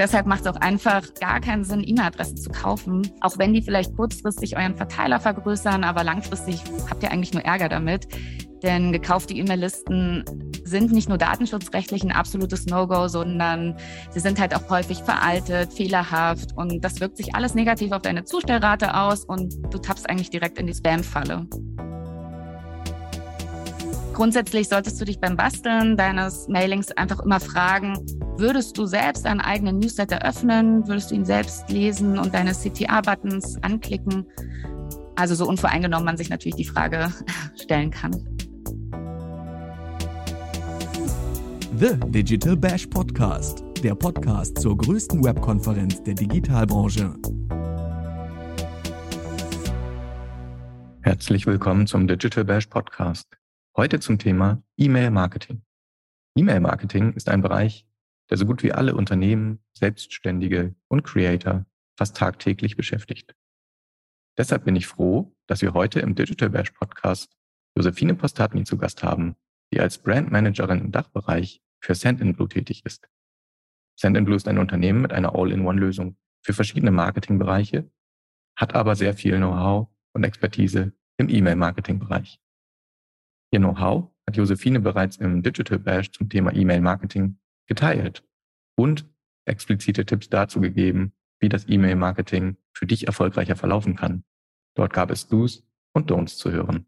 Deshalb macht es auch einfach gar keinen Sinn, E-Mail-Adressen zu kaufen, auch wenn die vielleicht kurzfristig euren Verteiler vergrößern, aber langfristig habt ihr eigentlich nur Ärger damit. Denn gekaufte E-Mail-Listen sind nicht nur datenschutzrechtlich ein absolutes No-Go, sondern sie sind halt auch häufig veraltet, fehlerhaft und das wirkt sich alles negativ auf deine Zustellrate aus und du tappst eigentlich direkt in die Spam-Falle. Grundsätzlich solltest du dich beim Basteln deines Mailings einfach immer fragen, würdest du selbst einen eigenen Newsletter öffnen? Würdest du ihn selbst lesen und deine CTA-Buttons anklicken? Also so unvoreingenommen man sich natürlich die Frage stellen kann. The Digital Bash Podcast, der Podcast zur größten Webkonferenz der Digitalbranche. Herzlich willkommen zum Digital Bash Podcast. Heute zum Thema E-Mail Marketing. E-Mail Marketing ist ein Bereich, der so gut wie alle Unternehmen, Selbstständige und Creator fast tagtäglich beschäftigt. Deshalb bin ich froh, dass wir heute im Digital Bash Podcast Josephine Postatni zu Gast haben, die als Brandmanagerin im Dachbereich für Send-in-Blue tätig ist. Send-in-Blue ist ein Unternehmen mit einer All-in-One-Lösung für verschiedene Marketingbereiche, hat aber sehr viel Know-how und Expertise im E-Mail-Marketing-Bereich. Ihr Know-how hat Josephine bereits im Digital Bash zum Thema E-Mail-Marketing geteilt und explizite Tipps dazu gegeben, wie das E-Mail-Marketing für dich erfolgreicher verlaufen kann. Dort gab es Do's und Don'ts zu hören.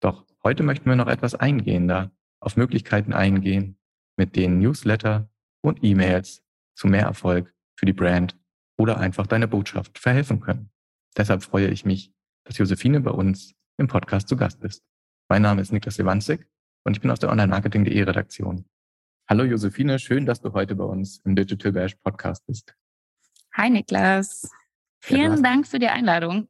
Doch heute möchten wir noch etwas eingehender auf Möglichkeiten eingehen, mit denen Newsletter und E-Mails zu mehr Erfolg für die Brand oder einfach deine Botschaft verhelfen können. Deshalb freue ich mich, dass Josephine bei uns im Podcast zu Gast ist. Mein Name ist Niklas Lewandzig und ich bin aus der Online-Marketing.de Redaktion. Hallo Josephine, schön, dass du heute bei uns im Digital Bash Podcast bist. Hi Niklas. Vielen ja, Dank für die Einladung.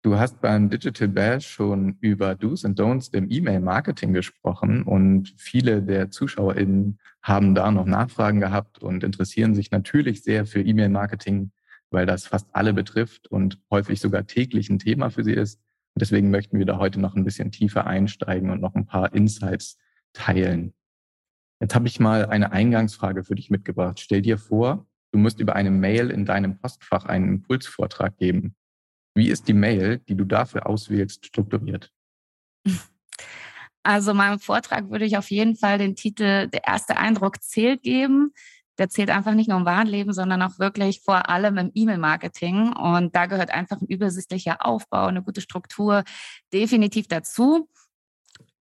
Du hast beim Digital Bash schon über Do's und Don'ts im E-Mail-Marketing gesprochen und viele der ZuschauerInnen haben da noch Nachfragen gehabt und interessieren sich natürlich sehr für E-Mail-Marketing, weil das fast alle betrifft und häufig sogar täglich ein Thema für sie ist. Deswegen möchten wir da heute noch ein bisschen tiefer einsteigen und noch ein paar Insights teilen. Jetzt habe ich mal eine Eingangsfrage für dich mitgebracht. Stell dir vor, du musst über eine Mail in deinem Postfach einen Impulsvortrag geben. Wie ist die Mail, die du dafür auswählst, strukturiert? Also meinem Vortrag würde ich auf jeden Fall den Titel Der erste Eindruck zählt geben. Der zählt einfach nicht nur im Warenleben, sondern auch wirklich vor allem im E-Mail-Marketing. Und da gehört einfach ein übersichtlicher Aufbau, eine gute Struktur definitiv dazu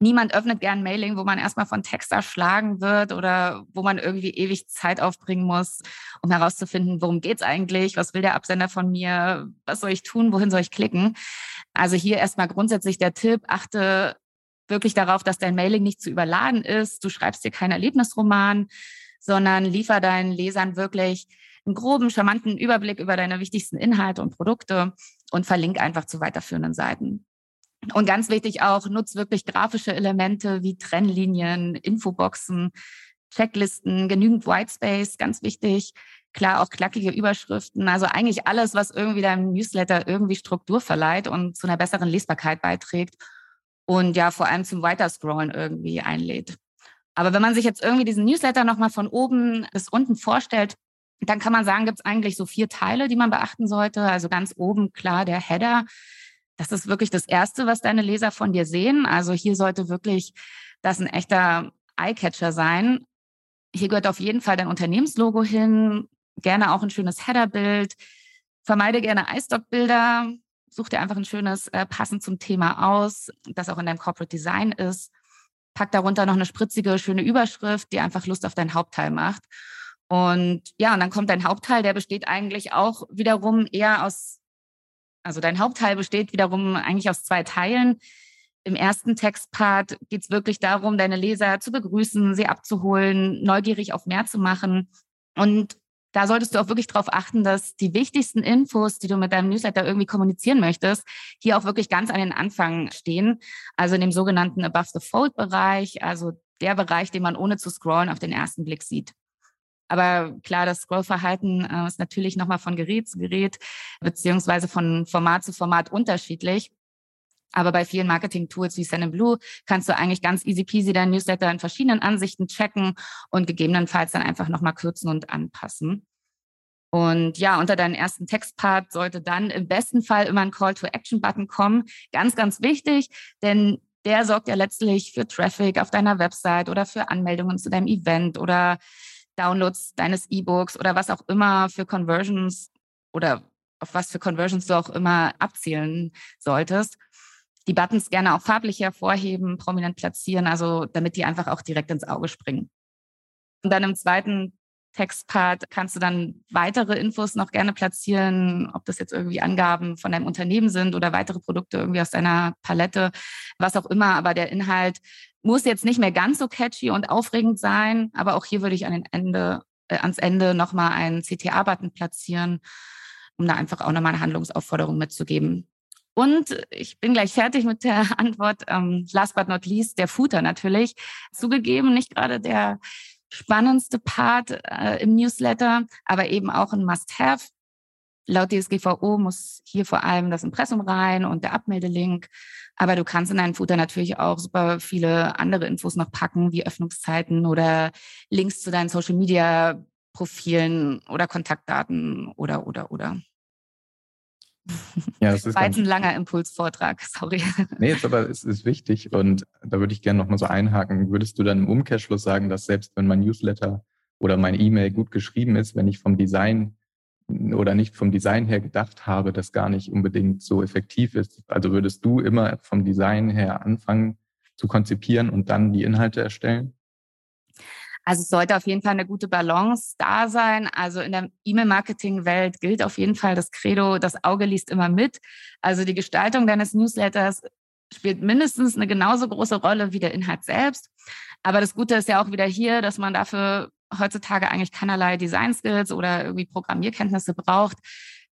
niemand öffnet gern Mailing, wo man erstmal von Text erschlagen wird oder wo man irgendwie ewig Zeit aufbringen muss, um herauszufinden, worum geht's eigentlich, was will der Absender von mir, was soll ich tun, wohin soll ich klicken. Also hier erstmal grundsätzlich der Tipp, achte wirklich darauf, dass dein Mailing nicht zu überladen ist. Du schreibst dir keinen Erlebnisroman, sondern liefer deinen Lesern wirklich einen groben, charmanten Überblick über deine wichtigsten Inhalte und Produkte und verlink einfach zu weiterführenden Seiten. Und ganz wichtig auch, nutzt wirklich grafische Elemente wie Trennlinien, Infoboxen, Checklisten, genügend Whitespace, ganz wichtig. Klar, auch knackige Überschriften. Also eigentlich alles, was irgendwie deinem Newsletter irgendwie Struktur verleiht und zu einer besseren Lesbarkeit beiträgt. Und ja, vor allem zum Weiterscrollen irgendwie einlädt. Aber wenn man sich jetzt irgendwie diesen Newsletter nochmal von oben bis unten vorstellt, dann kann man sagen, gibt es eigentlich so vier Teile, die man beachten sollte. Also ganz oben klar der Header das ist wirklich das Erste, was deine Leser von dir sehen. Also hier sollte wirklich das ein echter Eyecatcher sein. Hier gehört auf jeden Fall dein Unternehmenslogo hin, gerne auch ein schönes Headerbild. Vermeide gerne iStock-Bilder. Such dir einfach ein schönes, äh, passend zum Thema aus, das auch in deinem Corporate Design ist. Pack darunter noch eine spritzige, schöne Überschrift, die einfach Lust auf dein Hauptteil macht. Und ja, und dann kommt dein Hauptteil, der besteht eigentlich auch wiederum eher aus also dein Hauptteil besteht wiederum eigentlich aus zwei Teilen. Im ersten Textpart geht es wirklich darum, deine Leser zu begrüßen, sie abzuholen, neugierig auf mehr zu machen. Und da solltest du auch wirklich darauf achten, dass die wichtigsten Infos, die du mit deinem Newsletter irgendwie kommunizieren möchtest, hier auch wirklich ganz an den Anfang stehen. Also in dem sogenannten Above the Fold Bereich, also der Bereich, den man ohne zu scrollen auf den ersten Blick sieht. Aber klar, das Scrollverhalten äh, ist natürlich nochmal von Gerät zu Gerät beziehungsweise von Format zu Format unterschiedlich. Aber bei vielen Marketing-Tools wie Sendinblue kannst du eigentlich ganz easy peasy deinen Newsletter in verschiedenen Ansichten checken und gegebenenfalls dann einfach nochmal kürzen und anpassen. Und ja, unter deinen ersten Textpart sollte dann im besten Fall immer ein Call-to-Action-Button kommen. Ganz, ganz wichtig, denn der sorgt ja letztlich für Traffic auf deiner Website oder für Anmeldungen zu deinem Event oder Downloads deines E-Books oder was auch immer für Conversions oder auf was für Conversions du auch immer abzielen solltest. Die Buttons gerne auch farblich hervorheben, prominent platzieren, also damit die einfach auch direkt ins Auge springen. Und dann im zweiten Textpart kannst du dann weitere Infos noch gerne platzieren, ob das jetzt irgendwie Angaben von deinem Unternehmen sind oder weitere Produkte irgendwie aus deiner Palette, was auch immer. Aber der Inhalt muss jetzt nicht mehr ganz so catchy und aufregend sein. Aber auch hier würde ich an den Ende, äh, ans Ende nochmal einen CTA-Button platzieren, um da einfach auch nochmal eine Handlungsaufforderung mitzugeben. Und ich bin gleich fertig mit der Antwort. Ähm, last but not least, der Footer natürlich. Zugegeben, nicht gerade der spannendste Part äh, im Newsletter, aber eben auch ein Must-Have. Laut DSGVO muss hier vor allem das Impressum rein und der Abmeldelink. Aber du kannst in deinen Footer natürlich auch super viele andere Infos noch packen, wie Öffnungszeiten oder Links zu deinen Social Media Profilen oder Kontaktdaten oder, oder, oder. Ja, das ist war jetzt ein langer Impulsvortrag, sorry. Nee, jetzt aber es ist wichtig und da würde ich gerne nochmal so einhaken. Würdest du dann im Umkehrschluss sagen, dass selbst wenn mein Newsletter oder mein E-Mail gut geschrieben ist, wenn ich vom Design oder nicht vom Design her gedacht habe, das gar nicht unbedingt so effektiv ist? Also würdest du immer vom Design her anfangen zu konzipieren und dann die Inhalte erstellen? Also es sollte auf jeden Fall eine gute Balance da sein. Also in der E-Mail-Marketing-Welt gilt auf jeden Fall das Credo, das Auge liest immer mit. Also die Gestaltung deines Newsletters spielt mindestens eine genauso große Rolle wie der Inhalt selbst. Aber das Gute ist ja auch wieder hier, dass man dafür heutzutage eigentlich keinerlei Design Skills oder irgendwie Programmierkenntnisse braucht.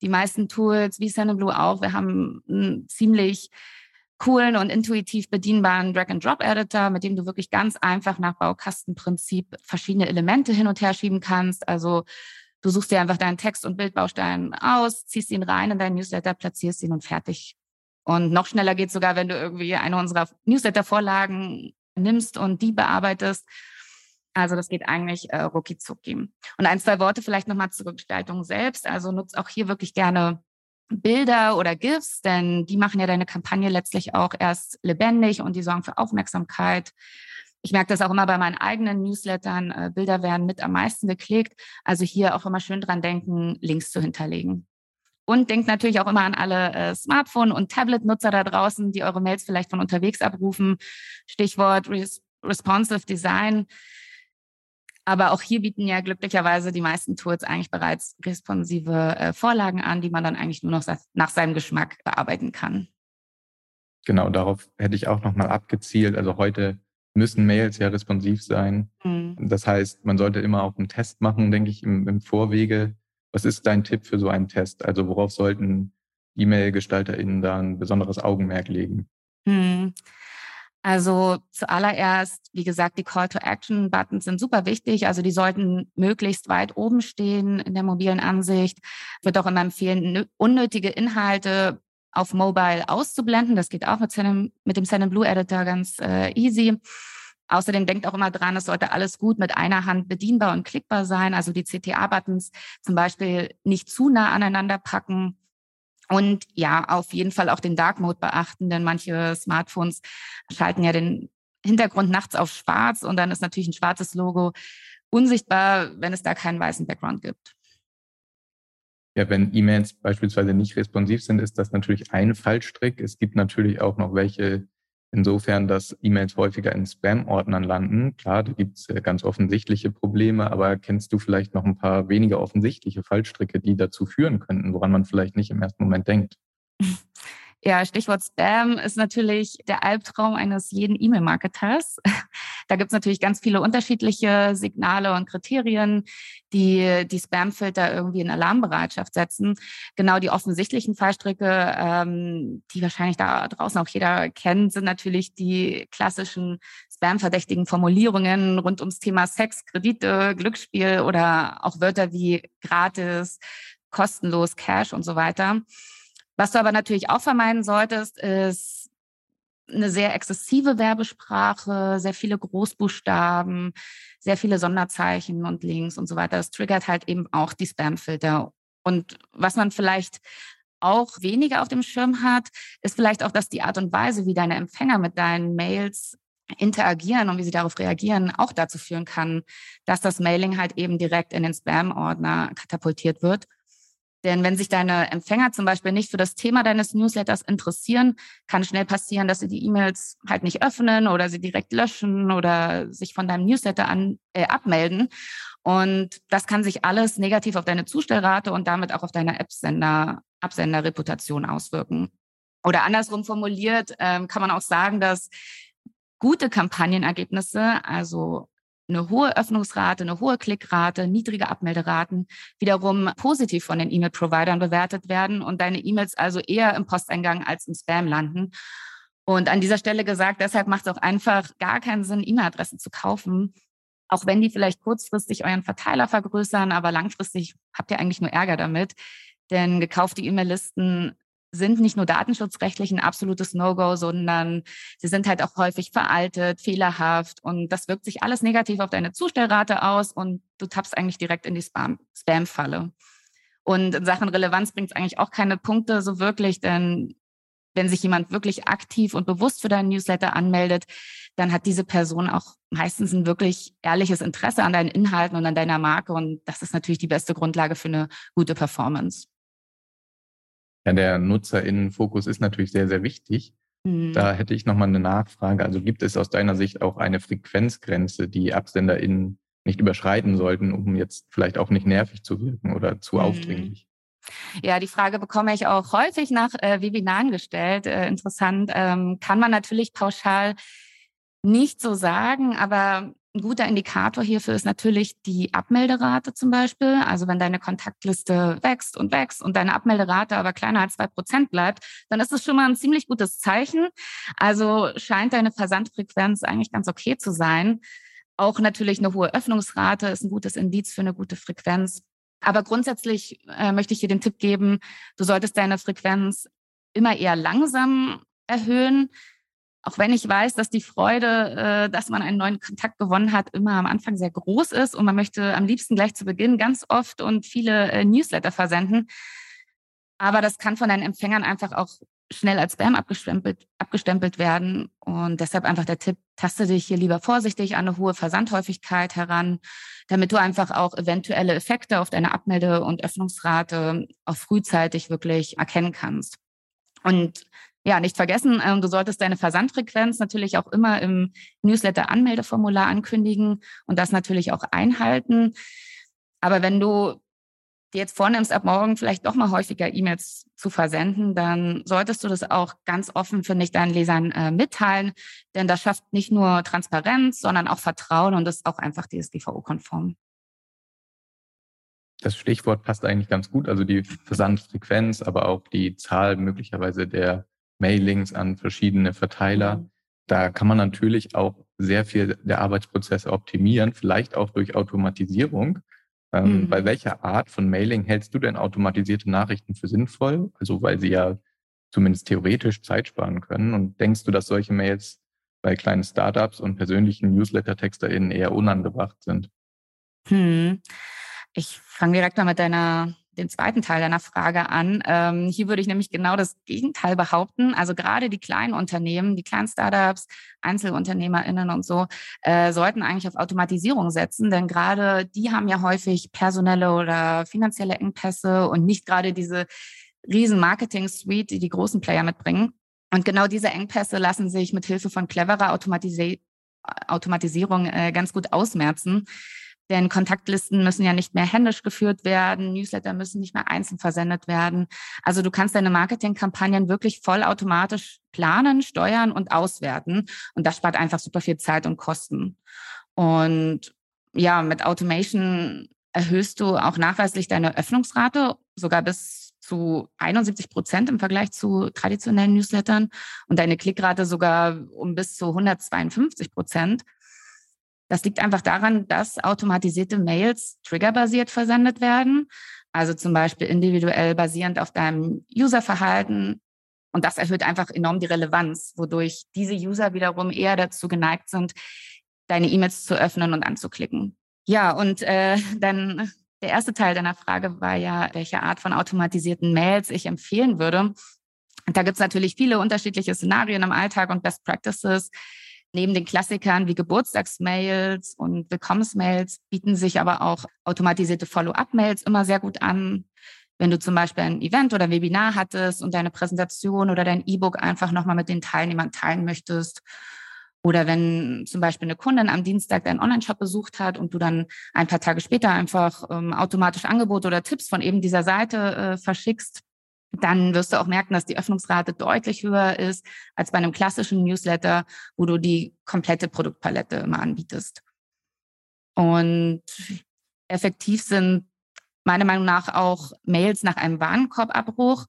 Die meisten Tools, wie Sendinblue auch, wir haben ein ziemlich coolen und intuitiv bedienbaren Drag-and-Drop-Editor, mit dem du wirklich ganz einfach nach Baukastenprinzip verschiedene Elemente hin und her schieben kannst. Also du suchst dir einfach deinen Text- und Bildbaustein aus, ziehst ihn rein in deinen Newsletter, platzierst ihn und fertig. Und noch schneller geht sogar, wenn du irgendwie eine unserer Newsletter-Vorlagen nimmst und die bearbeitest. Also das geht eigentlich äh, rucki zucki. Und ein, zwei Worte vielleicht nochmal zur Gestaltung selbst. Also nutzt auch hier wirklich gerne Bilder oder GIFs, denn die machen ja deine Kampagne letztlich auch erst lebendig und die sorgen für Aufmerksamkeit. Ich merke das auch immer bei meinen eigenen Newslettern. Äh, Bilder werden mit am meisten geklickt. Also hier auch immer schön dran denken, Links zu hinterlegen. Und denkt natürlich auch immer an alle äh, Smartphone- und Tablet-Nutzer da draußen, die eure Mails vielleicht von unterwegs abrufen. Stichwort Res Responsive Design. Aber auch hier bieten ja glücklicherweise die meisten Tools eigentlich bereits responsive äh, Vorlagen an, die man dann eigentlich nur noch nach seinem Geschmack bearbeiten kann. Genau, darauf hätte ich auch nochmal abgezielt. Also heute müssen Mails ja responsiv sein. Mhm. Das heißt, man sollte immer auch einen Test machen, denke ich, im, im Vorwege. Was ist dein Tipp für so einen Test? Also worauf sollten E-Mail-GestalterInnen da ein besonderes Augenmerk legen? Mhm. Also zuallererst, wie gesagt, die Call-to-Action-Buttons sind super wichtig. Also die sollten möglichst weit oben stehen in der mobilen Ansicht. Ich würde auch immer empfehlen, unnötige Inhalte auf Mobile auszublenden. Das geht auch mit, Send mit dem Send Blue Editor ganz äh, easy. Außerdem denkt auch immer dran, es sollte alles gut mit einer Hand bedienbar und klickbar sein. Also die CTA-Buttons zum Beispiel nicht zu nah aneinander packen und ja, auf jeden Fall auch den Dark Mode beachten, denn manche Smartphones schalten ja den Hintergrund nachts auf schwarz und dann ist natürlich ein schwarzes Logo unsichtbar, wenn es da keinen weißen Background gibt. Ja, wenn E-Mails beispielsweise nicht responsiv sind, ist das natürlich ein Fallstrick. Es gibt natürlich auch noch welche, insofern, dass E-Mails häufiger in Spam-Ordnern landen. Klar, da gibt es äh, ganz offensichtliche Probleme, aber kennst du vielleicht noch ein paar weniger offensichtliche Fallstricke, die dazu führen könnten, woran man vielleicht nicht im ersten Moment denkt? Ja, Stichwort Spam ist natürlich der Albtraum eines jeden E-Mail-Marketers. Da gibt es natürlich ganz viele unterschiedliche Signale und Kriterien, die die Spam-Filter irgendwie in Alarmbereitschaft setzen. Genau die offensichtlichen Fallstricke, ähm, die wahrscheinlich da draußen auch jeder kennt, sind natürlich die klassischen Spam-verdächtigen Formulierungen rund ums Thema Sex, Kredite, Glücksspiel oder auch Wörter wie gratis, kostenlos, Cash und so weiter. Was du aber natürlich auch vermeiden solltest, ist eine sehr exzessive Werbesprache, sehr viele Großbuchstaben, sehr viele Sonderzeichen und Links und so weiter. Das triggert halt eben auch die Spamfilter. Und was man vielleicht auch weniger auf dem Schirm hat, ist vielleicht auch, dass die Art und Weise, wie deine Empfänger mit deinen Mails interagieren und wie sie darauf reagieren, auch dazu führen kann, dass das Mailing halt eben direkt in den Spam-Ordner katapultiert wird. Denn wenn sich deine Empfänger zum Beispiel nicht für das Thema deines Newsletters interessieren, kann schnell passieren, dass sie die E-Mails halt nicht öffnen oder sie direkt löschen oder sich von deinem Newsletter an, äh, abmelden. Und das kann sich alles negativ auf deine Zustellrate und damit auch auf deine Absenderreputation auswirken. Oder andersrum formuliert, ähm, kann man auch sagen, dass gute Kampagnenergebnisse, also eine hohe Öffnungsrate, eine hohe Klickrate, niedrige Abmelderaten wiederum positiv von den E-Mail-Providern bewertet werden und deine E-Mails also eher im Posteingang als im Spam landen. Und an dieser Stelle gesagt, deshalb macht es auch einfach gar keinen Sinn, E-Mail-Adressen zu kaufen, auch wenn die vielleicht kurzfristig euren Verteiler vergrößern, aber langfristig habt ihr eigentlich nur Ärger damit. Denn gekaufte E-Mail-Listen sind nicht nur datenschutzrechtlich ein absolutes No-Go, sondern sie sind halt auch häufig veraltet, fehlerhaft und das wirkt sich alles negativ auf deine Zustellrate aus und du tappst eigentlich direkt in die Spam-Falle. Und in Sachen Relevanz bringt es eigentlich auch keine Punkte so wirklich, denn wenn sich jemand wirklich aktiv und bewusst für deinen Newsletter anmeldet, dann hat diese Person auch meistens ein wirklich ehrliches Interesse an deinen Inhalten und an deiner Marke. Und das ist natürlich die beste Grundlage für eine gute Performance. Ja, der Nutzerinnenfokus ist natürlich sehr, sehr wichtig. Mhm. Da hätte ich nochmal eine Nachfrage. Also gibt es aus deiner Sicht auch eine Frequenzgrenze, die AbsenderInnen nicht überschreiten sollten, um jetzt vielleicht auch nicht nervig zu wirken oder zu mhm. aufdringlich? Ja, die Frage bekomme ich auch häufig nach äh, Webinaren gestellt. Äh, interessant. Ähm, kann man natürlich pauschal nicht so sagen, aber ein guter Indikator hierfür ist natürlich die Abmelderate zum Beispiel. Also wenn deine Kontaktliste wächst und wächst und deine Abmelderate aber kleiner als zwei Prozent bleibt, dann ist das schon mal ein ziemlich gutes Zeichen. Also scheint deine Versandfrequenz eigentlich ganz okay zu sein. Auch natürlich eine hohe Öffnungsrate ist ein gutes Indiz für eine gute Frequenz. Aber grundsätzlich äh, möchte ich hier den Tipp geben, du solltest deine Frequenz immer eher langsam erhöhen auch wenn ich weiß, dass die Freude, äh, dass man einen neuen Kontakt gewonnen hat, immer am Anfang sehr groß ist und man möchte am liebsten gleich zu Beginn ganz oft und viele äh, Newsletter versenden. Aber das kann von deinen Empfängern einfach auch schnell als Spam abgestempelt, abgestempelt werden. Und deshalb einfach der Tipp, taste dich hier lieber vorsichtig an eine hohe Versandhäufigkeit heran, damit du einfach auch eventuelle Effekte auf deine Abmelde- und Öffnungsrate auch frühzeitig wirklich erkennen kannst. Und ja, nicht vergessen, ähm, du solltest deine Versandfrequenz natürlich auch immer im Newsletter-Anmeldeformular ankündigen und das natürlich auch einhalten. Aber wenn du dir jetzt vornimmst, ab morgen vielleicht doch mal häufiger E-Mails zu versenden, dann solltest du das auch ganz offen, finde ich, deinen Lesern äh, mitteilen. Denn das schafft nicht nur Transparenz, sondern auch Vertrauen und ist auch einfach DSGVO-konform. Das Stichwort passt eigentlich ganz gut. Also die Versandfrequenz, aber auch die Zahl möglicherweise der Mailings an verschiedene Verteiler. Mhm. Da kann man natürlich auch sehr viel der Arbeitsprozesse optimieren, vielleicht auch durch Automatisierung. Ähm, mhm. Bei welcher Art von Mailing hältst du denn automatisierte Nachrichten für sinnvoll? Also weil sie ja zumindest theoretisch Zeit sparen können. Und denkst du, dass solche Mails bei kleinen Startups und persönlichen Newsletter-TexterInnen eher unangebracht sind? Hm. Ich fange direkt mal mit deiner den zweiten Teil deiner Frage an. Ähm, hier würde ich nämlich genau das Gegenteil behaupten. Also gerade die kleinen Unternehmen, die kleinen Startups, EinzelunternehmerInnen und so, äh, sollten eigentlich auf Automatisierung setzen, denn gerade die haben ja häufig personelle oder finanzielle Engpässe und nicht gerade diese riesen Marketing-Suite, die die großen Player mitbringen. Und genau diese Engpässe lassen sich mit Hilfe von cleverer Automatisi Automatisierung äh, ganz gut ausmerzen. Denn Kontaktlisten müssen ja nicht mehr händisch geführt werden, Newsletter müssen nicht mehr einzeln versendet werden. Also du kannst deine Marketingkampagnen wirklich vollautomatisch planen, steuern und auswerten. Und das spart einfach super viel Zeit und Kosten. Und ja, mit Automation erhöhst du auch nachweislich deine Öffnungsrate sogar bis zu 71 Prozent im Vergleich zu traditionellen Newslettern und deine Klickrate sogar um bis zu 152 Prozent. Das liegt einfach daran, dass automatisierte Mails triggerbasiert versendet werden. Also zum Beispiel individuell basierend auf deinem Userverhalten Und das erhöht einfach enorm die Relevanz, wodurch diese User wiederum eher dazu geneigt sind, deine E-Mails zu öffnen und anzuklicken. Ja, und äh, dann der erste Teil deiner Frage war ja, welche Art von automatisierten Mails ich empfehlen würde. Da gibt es natürlich viele unterschiedliche Szenarien im Alltag und Best Practices. Neben den Klassikern wie Geburtstagsmails und Willkommensmails bieten sich aber auch automatisierte Follow-up-Mails immer sehr gut an. Wenn du zum Beispiel ein Event oder Webinar hattest und deine Präsentation oder dein E-Book einfach nochmal mit den Teilnehmern teilen möchtest. Oder wenn zum Beispiel eine Kundin am Dienstag deinen Online-Shop besucht hat und du dann ein paar Tage später einfach ähm, automatisch Angebote oder Tipps von eben dieser Seite äh, verschickst, dann wirst du auch merken, dass die Öffnungsrate deutlich höher ist als bei einem klassischen Newsletter, wo du die komplette Produktpalette immer anbietest. Und effektiv sind meiner Meinung nach auch Mails nach einem Warenkorbabbruch.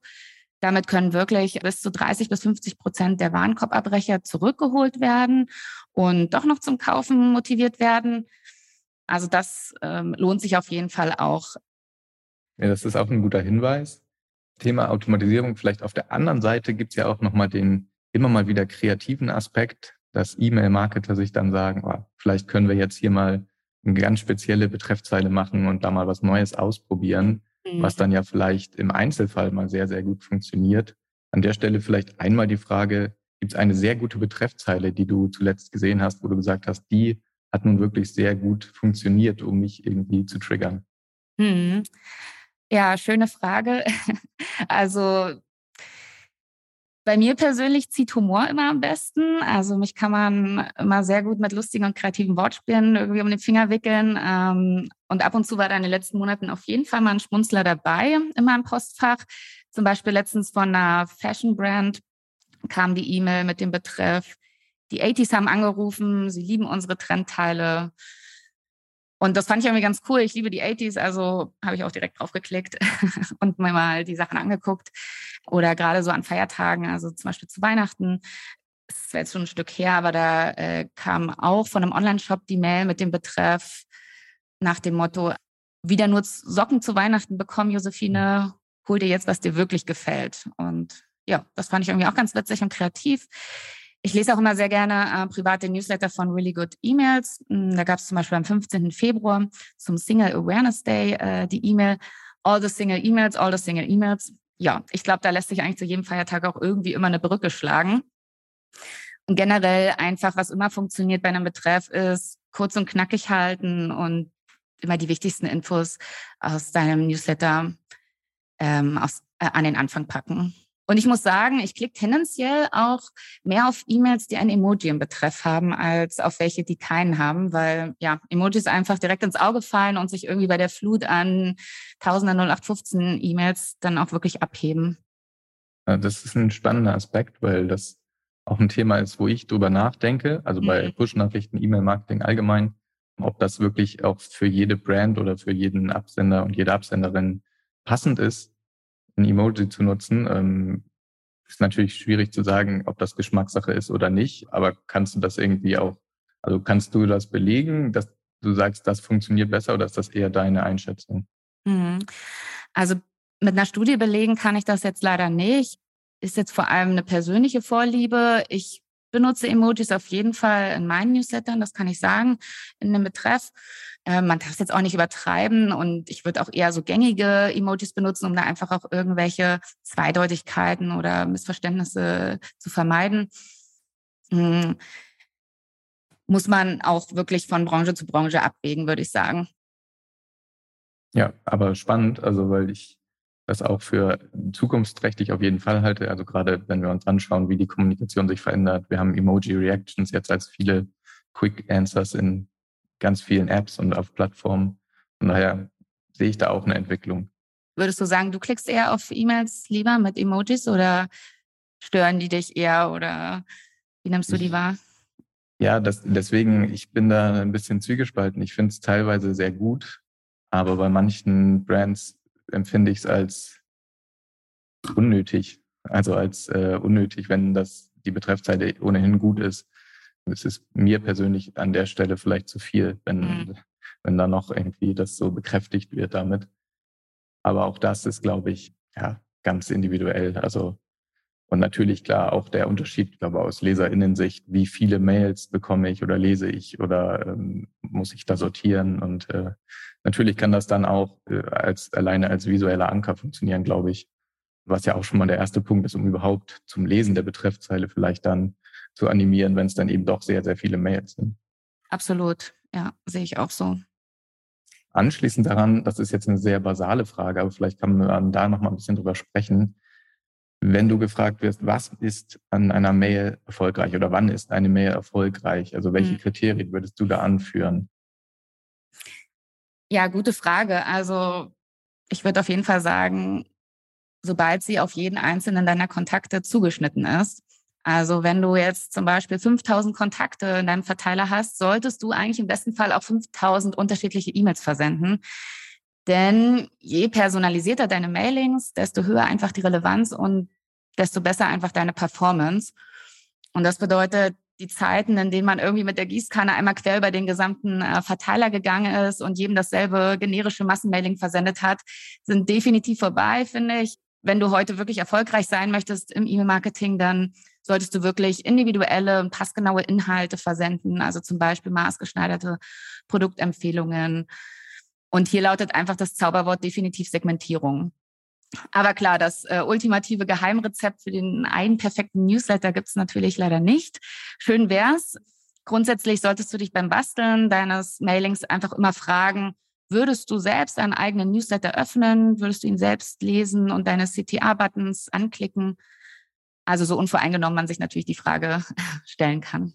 Damit können wirklich bis zu 30 bis 50 Prozent der Warenkorbabbrecher zurückgeholt werden und doch noch zum Kaufen motiviert werden. Also das ähm, lohnt sich auf jeden Fall auch. Ja, das ist auch ein guter Hinweis. Thema Automatisierung. Vielleicht auf der anderen Seite gibt es ja auch nochmal den immer mal wieder kreativen Aspekt, dass E-Mail-Marketer sich dann sagen, oh, vielleicht können wir jetzt hier mal eine ganz spezielle Betreffzeile machen und da mal was Neues ausprobieren, mhm. was dann ja vielleicht im Einzelfall mal sehr, sehr gut funktioniert. An der Stelle vielleicht einmal die Frage, gibt es eine sehr gute Betreffzeile, die du zuletzt gesehen hast, wo du gesagt hast, die hat nun wirklich sehr gut funktioniert, um mich irgendwie zu triggern? Mhm. Ja, schöne Frage. Also bei mir persönlich zieht Humor immer am besten. Also mich kann man immer sehr gut mit lustigen und kreativen Wortspielen irgendwie um den Finger wickeln. Ähm, und ab und zu war da in den letzten Monaten auf jeden Fall mal ein Schmunzler dabei in meinem Postfach. Zum Beispiel letztens von einer Fashion-Brand kam die E-Mail mit dem Betreff, die 80s haben angerufen, sie lieben unsere Trendteile. Und das fand ich irgendwie ganz cool. Ich liebe die 80s, also habe ich auch direkt drauf geklickt und mir mal die Sachen angeguckt. Oder gerade so an Feiertagen, also zum Beispiel zu Weihnachten. Das ist jetzt schon ein Stück her, aber da äh, kam auch von einem Online-Shop die Mail mit dem Betreff nach dem Motto, wieder nur Socken zu Weihnachten bekommen, Josephine, hol dir jetzt, was dir wirklich gefällt. Und ja, das fand ich irgendwie auch ganz witzig und kreativ. Ich lese auch immer sehr gerne äh, private Newsletter von Really Good Emails. Hm, da gab es zum Beispiel am 15. Februar zum Single Awareness Day äh, die E-Mail All the Single Emails, All the Single Emails. Ja, ich glaube, da lässt sich eigentlich zu jedem Feiertag auch irgendwie immer eine Brücke schlagen. Und generell einfach, was immer funktioniert bei einem Betreff, ist kurz und knackig halten und immer die wichtigsten Infos aus deinem Newsletter ähm, aus, äh, an den Anfang packen. Und ich muss sagen, ich klicke tendenziell auch mehr auf E-Mails, die ein Emoji im Betreff haben, als auf welche, die keinen haben, weil ja, Emojis einfach direkt ins Auge fallen und sich irgendwie bei der Flut an Tausender 0815 E-Mails dann auch wirklich abheben. Das ist ein spannender Aspekt, weil das auch ein Thema ist, wo ich drüber nachdenke, also bei mhm. Push-Nachrichten, E-Mail-Marketing allgemein, ob das wirklich auch für jede Brand oder für jeden Absender und jede Absenderin passend ist ein Emoji zu nutzen. Ähm, ist natürlich schwierig zu sagen, ob das Geschmackssache ist oder nicht, aber kannst du das irgendwie auch, also kannst du das belegen, dass du sagst, das funktioniert besser oder ist das eher deine Einschätzung? Mhm. Also mit einer Studie belegen kann ich das jetzt leider nicht. Ist jetzt vor allem eine persönliche Vorliebe. Ich benutze Emojis auf jeden Fall in meinen Newslettern, das kann ich sagen, in dem Betreff. Äh, man darf es jetzt auch nicht übertreiben und ich würde auch eher so gängige Emojis benutzen, um da einfach auch irgendwelche Zweideutigkeiten oder Missverständnisse zu vermeiden. Hm. Muss man auch wirklich von Branche zu Branche abwägen, würde ich sagen. Ja, aber spannend, also weil ich das auch für zukunftsträchtig auf jeden Fall halte. Also gerade wenn wir uns anschauen, wie die Kommunikation sich verändert. Wir haben Emoji Reactions jetzt als viele Quick Answers in ganz vielen Apps und auf Plattformen. Von daher sehe ich da auch eine Entwicklung. Würdest du sagen, du klickst eher auf E-Mails lieber mit Emojis oder stören die dich eher oder wie nimmst du die wahr? Ja, das, deswegen, ich bin da ein bisschen zwiegespalten. Ich finde es teilweise sehr gut, aber bei manchen Brands empfinde ich es als unnötig. Also als äh, unnötig, wenn das die Betreffzeile ohnehin gut ist. Es ist mir persönlich an der Stelle vielleicht zu viel, wenn, mhm. wenn da noch irgendwie das so bekräftigt wird damit. Aber auch das ist, glaube ich, ja, ganz individuell. Also Und natürlich klar auch der Unterschied, ich glaube aus Leserinnensicht, wie viele Mails bekomme ich oder lese ich oder ähm, muss ich da sortieren. Und äh, natürlich kann das dann auch äh, als alleine als visueller Anker funktionieren, glaube ich. Was ja auch schon mal der erste Punkt ist, um überhaupt zum Lesen der Betreffzeile vielleicht dann zu animieren, wenn es dann eben doch sehr, sehr viele Mails sind. Absolut, ja, sehe ich auch so. Anschließend daran, das ist jetzt eine sehr basale Frage, aber vielleicht kann man da noch mal ein bisschen drüber sprechen. Wenn du gefragt wirst, was ist an einer Mail erfolgreich oder wann ist eine Mail erfolgreich? Also welche mhm. Kriterien würdest du da anführen? Ja, gute Frage. Also ich würde auf jeden Fall sagen, sobald sie auf jeden einzelnen deiner Kontakte zugeschnitten ist. Also wenn du jetzt zum Beispiel 5000 Kontakte in deinem Verteiler hast, solltest du eigentlich im besten Fall auch 5000 unterschiedliche E-Mails versenden. Denn je personalisierter deine Mailings, desto höher einfach die Relevanz und desto besser einfach deine Performance. Und das bedeutet, die Zeiten, in denen man irgendwie mit der Gießkanne einmal quer über den gesamten äh, Verteiler gegangen ist und jedem dasselbe generische Massenmailing versendet hat, sind definitiv vorbei, finde ich. Wenn du heute wirklich erfolgreich sein möchtest im E-Mail-Marketing, dann solltest du wirklich individuelle und passgenaue Inhalte versenden, also zum Beispiel maßgeschneiderte Produktempfehlungen. Und hier lautet einfach das Zauberwort definitiv Segmentierung. Aber klar, das äh, ultimative Geheimrezept für den einen perfekten Newsletter gibt es natürlich leider nicht. Schön wär's. Grundsätzlich solltest du dich beim Basteln deines Mailings einfach immer fragen, würdest du selbst einen eigenen Newsletter öffnen? Würdest du ihn selbst lesen und deine CTA-Buttons anklicken? Also so unvoreingenommen man sich natürlich die Frage stellen kann.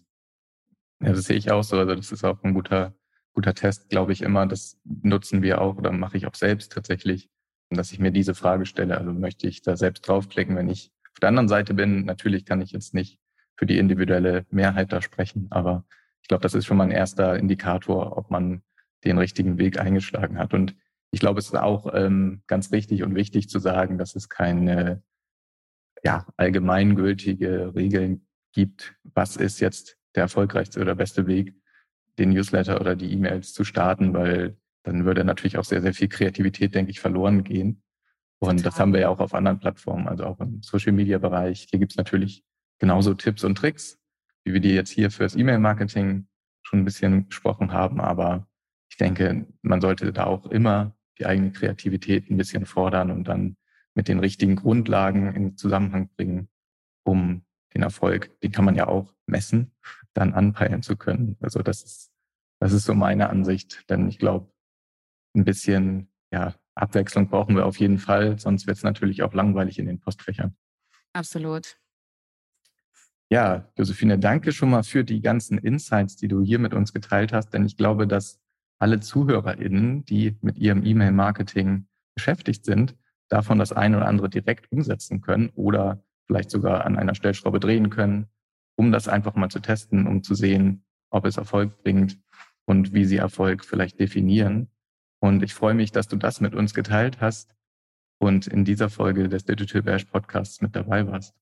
Ja, das sehe ich auch so. Also das ist auch ein guter, guter Test, glaube ich immer. Das nutzen wir auch oder mache ich auch selbst tatsächlich dass ich mir diese Frage stelle. Also möchte ich da selbst draufklicken, wenn ich auf der anderen Seite bin. Natürlich kann ich jetzt nicht für die individuelle Mehrheit da sprechen, aber ich glaube, das ist schon mal ein erster Indikator, ob man den richtigen Weg eingeschlagen hat. Und ich glaube, es ist auch ähm, ganz richtig und wichtig zu sagen, dass es keine ja, allgemeingültige Regeln gibt, was ist jetzt der erfolgreichste oder beste Weg, den Newsletter oder die E-Mails zu starten, weil dann würde natürlich auch sehr, sehr viel Kreativität, denke ich, verloren gehen. Und Total. das haben wir ja auch auf anderen Plattformen, also auch im Social-Media-Bereich. Hier gibt es natürlich genauso Tipps und Tricks, wie wir die jetzt hier fürs E-Mail-Marketing schon ein bisschen gesprochen haben. Aber ich denke, man sollte da auch immer die eigene Kreativität ein bisschen fordern und dann mit den richtigen Grundlagen in Zusammenhang bringen, um den Erfolg, den kann man ja auch messen, dann anpeilen zu können. Also das ist, das ist so meine Ansicht, denn ich glaube, ein bisschen ja, Abwechslung brauchen wir auf jeden Fall, sonst wird es natürlich auch langweilig in den Postfächern. Absolut. Ja, Josephine, danke schon mal für die ganzen Insights, die du hier mit uns geteilt hast, denn ich glaube, dass alle ZuhörerInnen, die mit ihrem E-Mail-Marketing beschäftigt sind, davon das eine oder andere direkt umsetzen können oder vielleicht sogar an einer Stellschraube drehen können, um das einfach mal zu testen, um zu sehen, ob es Erfolg bringt und wie sie Erfolg vielleicht definieren. Und ich freue mich, dass du das mit uns geteilt hast und in dieser Folge des Digital Bash Podcasts mit dabei warst.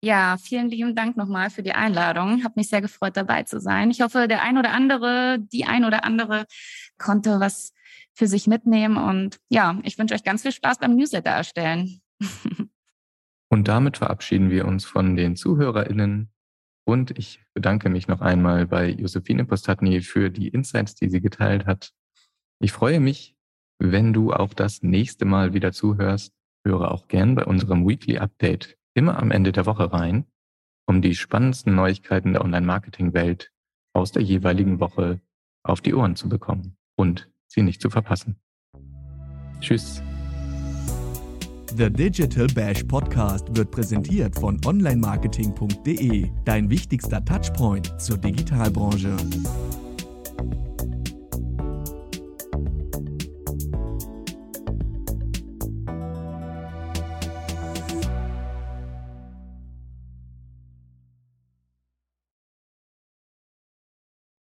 Ja, vielen lieben Dank nochmal für die Einladung. Hat mich sehr gefreut, dabei zu sein. Ich hoffe, der ein oder andere, die ein oder andere konnte was für sich mitnehmen. Und ja, ich wünsche euch ganz viel Spaß beim Newsletter erstellen. und damit verabschieden wir uns von den ZuhörerInnen. Und ich bedanke mich noch einmal bei Josephine Postatny für die Insights, die sie geteilt hat. Ich freue mich, wenn du auch das nächste Mal wieder zuhörst. Höre auch gern bei unserem Weekly Update immer am Ende der Woche rein, um die spannendsten Neuigkeiten der Online-Marketing-Welt aus der jeweiligen Woche auf die Ohren zu bekommen und sie nicht zu verpassen. Tschüss. The Digital Bash Podcast wird präsentiert von onlinemarketing.de, dein wichtigster Touchpoint zur Digitalbranche.